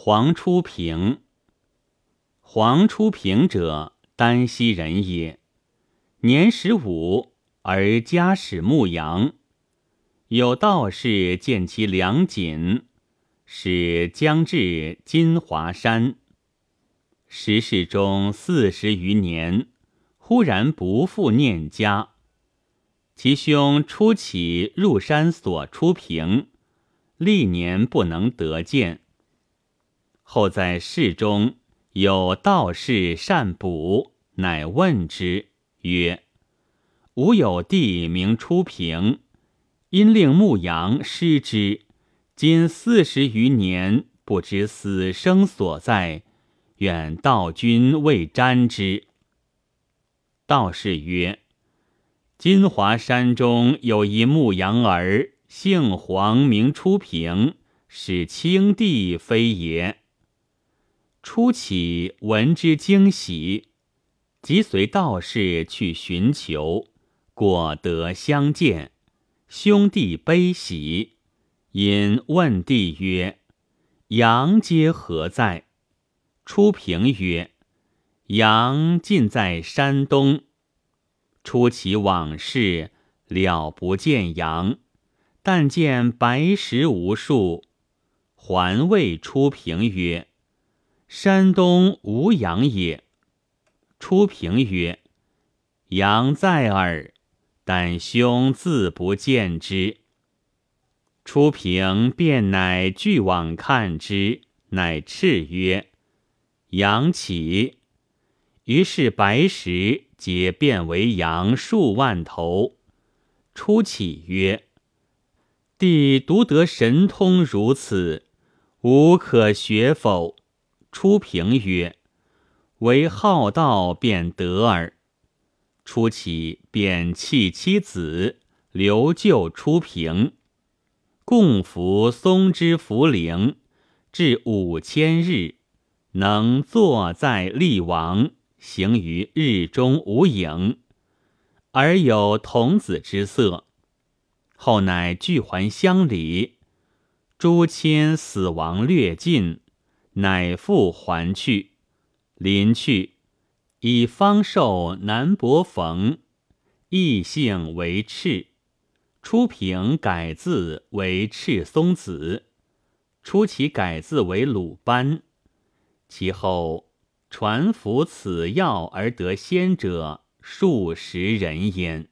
黄初平。黄初平者，丹溪人也。年十五而家始牧羊，有道士见其良谨，使将至金华山。时世中四十余年，忽然不复念家。其兄初起入山所出平，历年不能得见。后在室中有道士善卜，乃问之曰：“吾有弟名初平，因令牧羊失之，今四十余年，不知死生所在，愿道君为瞻之。”道士曰：“金华山中有一牧羊儿，姓黄，名初平，是青帝非也？”初起闻之惊喜，即随道士去寻求，果得相见，兄弟悲喜。因问帝曰：“羊皆何在？”初平曰：“羊尽在山东。”初起往事了不见羊，但见白石无数。还谓初平曰：山东无羊也。初平曰：“羊在耳，但兄自不见之。”初平便乃俱往看之，乃叱曰：“羊起！”于是白石皆变为羊数万头。初起曰：“弟独得神通如此，吾可学否？”初平曰：“唯好道便得耳。”初起便弃妻子，留就初平，共服松枝茯苓，至五千日，能坐在立王，行于日中无影，而有童子之色。后乃俱还乡里，诸亲死亡略尽。乃复还去，临去，以方寿南伯冯，异姓为赤，初平改字为赤松子，初其改字为鲁班，其后传服此药而得仙者数十人焉。